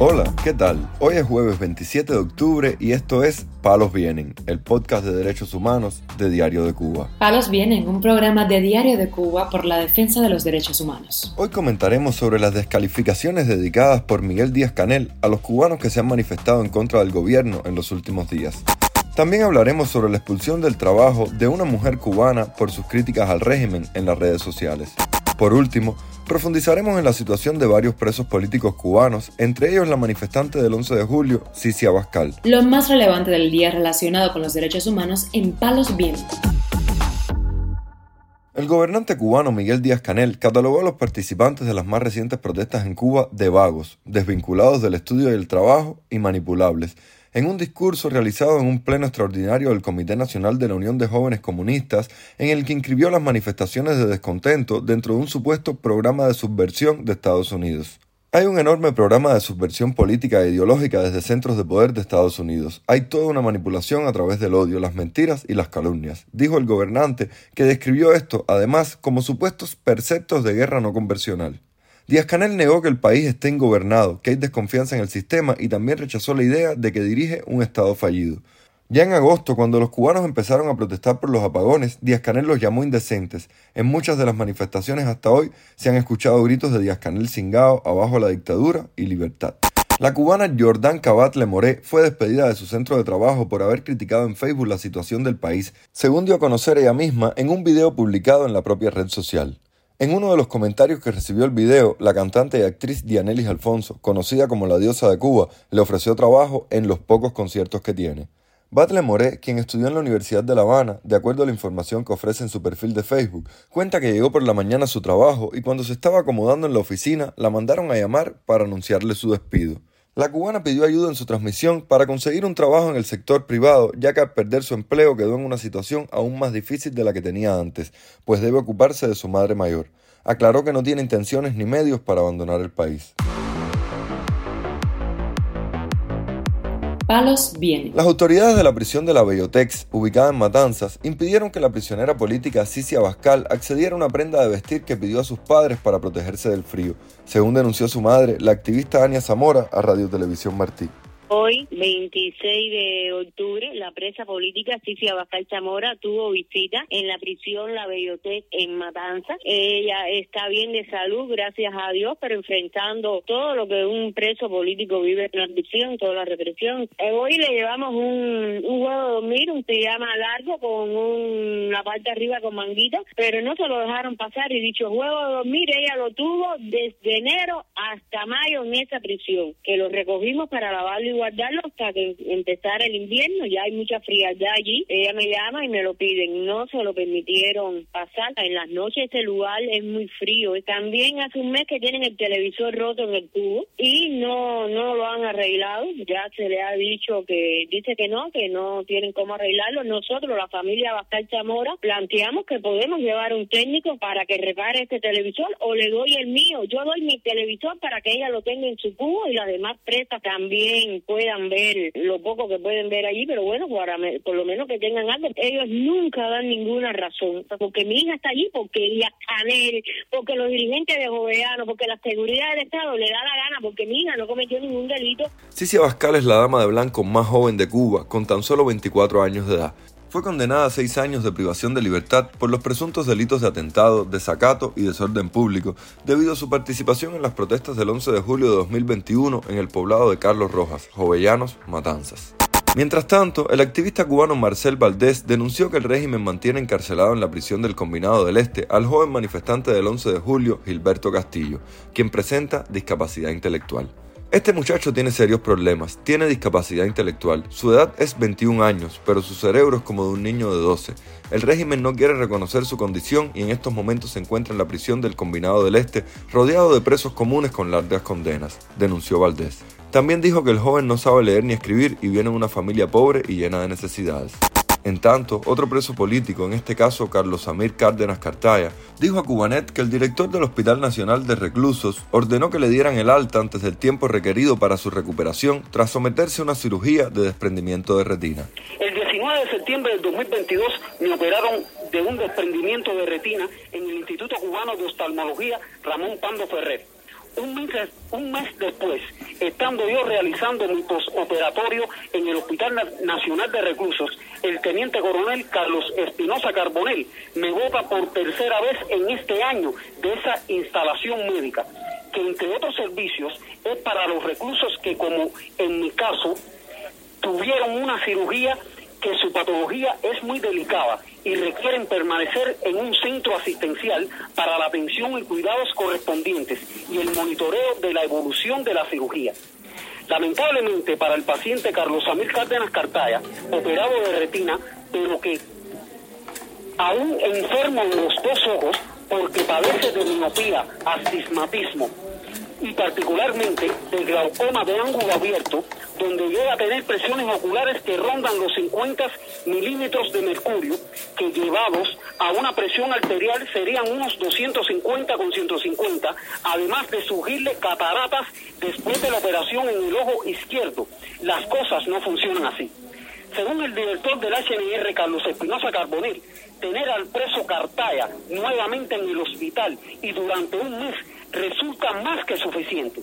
Hola, ¿qué tal? Hoy es jueves 27 de octubre y esto es Palos Vienen, el podcast de derechos humanos de Diario de Cuba. Palos Vienen, un programa de Diario de Cuba por la defensa de los derechos humanos. Hoy comentaremos sobre las descalificaciones dedicadas por Miguel Díaz Canel a los cubanos que se han manifestado en contra del gobierno en los últimos días. También hablaremos sobre la expulsión del trabajo de una mujer cubana por sus críticas al régimen en las redes sociales. Por último, profundizaremos en la situación de varios presos políticos cubanos, entre ellos la manifestante del 11 de julio, Cici Abascal. Lo más relevante del día relacionado con los derechos humanos en Palos Vientos. El gobernante cubano Miguel Díaz Canel catalogó a los participantes de las más recientes protestas en Cuba de vagos, desvinculados del estudio y el trabajo y manipulables, en un discurso realizado en un pleno extraordinario del Comité Nacional de la Unión de Jóvenes Comunistas, en el que inscribió las manifestaciones de descontento dentro de un supuesto programa de subversión de Estados Unidos. Hay un enorme programa de subversión política e ideológica desde centros de poder de Estados Unidos. Hay toda una manipulación a través del odio, las mentiras y las calumnias, dijo el gobernante, que describió esto, además, como supuestos perceptos de guerra no conversional. Díaz Canel negó que el país esté ingobernado, que hay desconfianza en el sistema y también rechazó la idea de que dirige un Estado fallido. Ya en agosto, cuando los cubanos empezaron a protestar por los apagones, Díaz Canel los llamó indecentes. En muchas de las manifestaciones hasta hoy se han escuchado gritos de Díaz Canel cingao, abajo la dictadura y libertad. La cubana Jordan Cabat Lemoré fue despedida de su centro de trabajo por haber criticado en Facebook la situación del país, según dio a conocer ella misma en un video publicado en la propia red social. En uno de los comentarios que recibió el video, la cantante y actriz Dianelis Alfonso, conocida como la diosa de Cuba, le ofreció trabajo en los pocos conciertos que tiene. Batle Moré, quien estudió en la Universidad de La Habana, de acuerdo a la información que ofrece en su perfil de Facebook, cuenta que llegó por la mañana a su trabajo y cuando se estaba acomodando en la oficina, la mandaron a llamar para anunciarle su despido. La cubana pidió ayuda en su transmisión para conseguir un trabajo en el sector privado, ya que al perder su empleo quedó en una situación aún más difícil de la que tenía antes, pues debe ocuparse de su madre mayor. Aclaró que no tiene intenciones ni medios para abandonar el país. Palos viene. Las autoridades de la prisión de la Bellotex, ubicada en Matanzas, impidieron que la prisionera política Cici Abascal accediera a una prenda de vestir que pidió a sus padres para protegerse del frío, según denunció su madre, la activista Ania Zamora, a Radio Televisión Martí. Hoy, 26 de octubre, la presa política Cici Abascal Chamora tuvo visita en la prisión La Bellotec en Matanza. Ella está bien de salud, gracias a Dios, pero enfrentando todo lo que un preso político vive en la prisión, toda la represión. Eh, hoy le llevamos un, un juego de dormir, un pijama largo con una parte arriba con manguita, pero no se lo dejaron pasar y dicho juego de dormir, ella lo tuvo desde enero hasta mayo en esa prisión, que lo recogimos para lavarlo y guardarlo hasta que empezara el invierno, ya hay mucha frialdad allí, ella me llama y me lo piden, no se lo permitieron pasar, en las noches este lugar es muy frío, también hace un mes que tienen el televisor roto en el tubo y no, no lo han arreglado, ya se le ha dicho que dice que no, que no tienen cómo arreglarlo, nosotros, la familia Bastal Chamora, planteamos que podemos llevar un técnico para que repare este televisor o le doy el mío, yo doy mi televisor para que ella lo tenga en su cubo y las demás presas también puedan ver lo poco que pueden ver allí, pero bueno, para, por lo menos que tengan algo. Ellos nunca dan ninguna razón, porque mi hija está allí, porque ella Canel, porque los dirigentes de Joveano, porque la seguridad del Estado le da la gana, porque mi hija no cometió ningún delito. Cicia Abascal es la dama de blanco más joven de Cuba, con tan solo 24 años de edad. Fue condenada a seis años de privación de libertad por los presuntos delitos de atentado, desacato y desorden público, debido a su participación en las protestas del 11 de julio de 2021 en el poblado de Carlos Rojas, Jovellanos, Matanzas. Mientras tanto, el activista cubano Marcel Valdés denunció que el régimen mantiene encarcelado en la prisión del Combinado del Este al joven manifestante del 11 de julio, Gilberto Castillo, quien presenta discapacidad intelectual. Este muchacho tiene serios problemas, tiene discapacidad intelectual, su edad es 21 años, pero su cerebro es como de un niño de 12. El régimen no quiere reconocer su condición y en estos momentos se encuentra en la prisión del Combinado del Este, rodeado de presos comunes con largas condenas, denunció Valdés. También dijo que el joven no sabe leer ni escribir y viene de una familia pobre y llena de necesidades. En tanto, otro preso político, en este caso Carlos Amir Cárdenas Cartaya, dijo a Cubanet que el director del Hospital Nacional de Reclusos ordenó que le dieran el alta antes del tiempo requerido para su recuperación tras someterse a una cirugía de desprendimiento de retina. El 19 de septiembre del 2022 me operaron de un desprendimiento de retina en el Instituto Cubano de Oftalmología Ramón Pando Ferrer. Un mes, un mes después, estando yo realizando mi postoperatorio en el Hospital Nacional de Reclusos, el teniente coronel Carlos Espinosa Carbonel me vota por tercera vez en este año de esa instalación médica, que entre otros servicios es para los reclusos que, como en mi caso, tuvieron una cirugía que su patología es muy delicada y requieren permanecer en un centro asistencial para la atención y cuidados correspondientes y el monitoreo de la evolución de la cirugía. Lamentablemente para el paciente Carlos Amir Cárdenas Cartaya, operado de retina, pero que aún enfermo en los dos ojos porque padece de miopía, astigmatismo y particularmente de glaucoma de ángulo abierto, donde llega a tener presiones oculares que rondan los 50 milímetros de mercurio, que llevados a una presión arterial serían unos 250 con 150, además de surgirle cataratas después de la operación en el ojo izquierdo. Las cosas no funcionan así. Según el director del HNR, Carlos Espinosa Carbonell, tener al preso Cartaya nuevamente en el hospital y durante un mes resulta más que suficiente.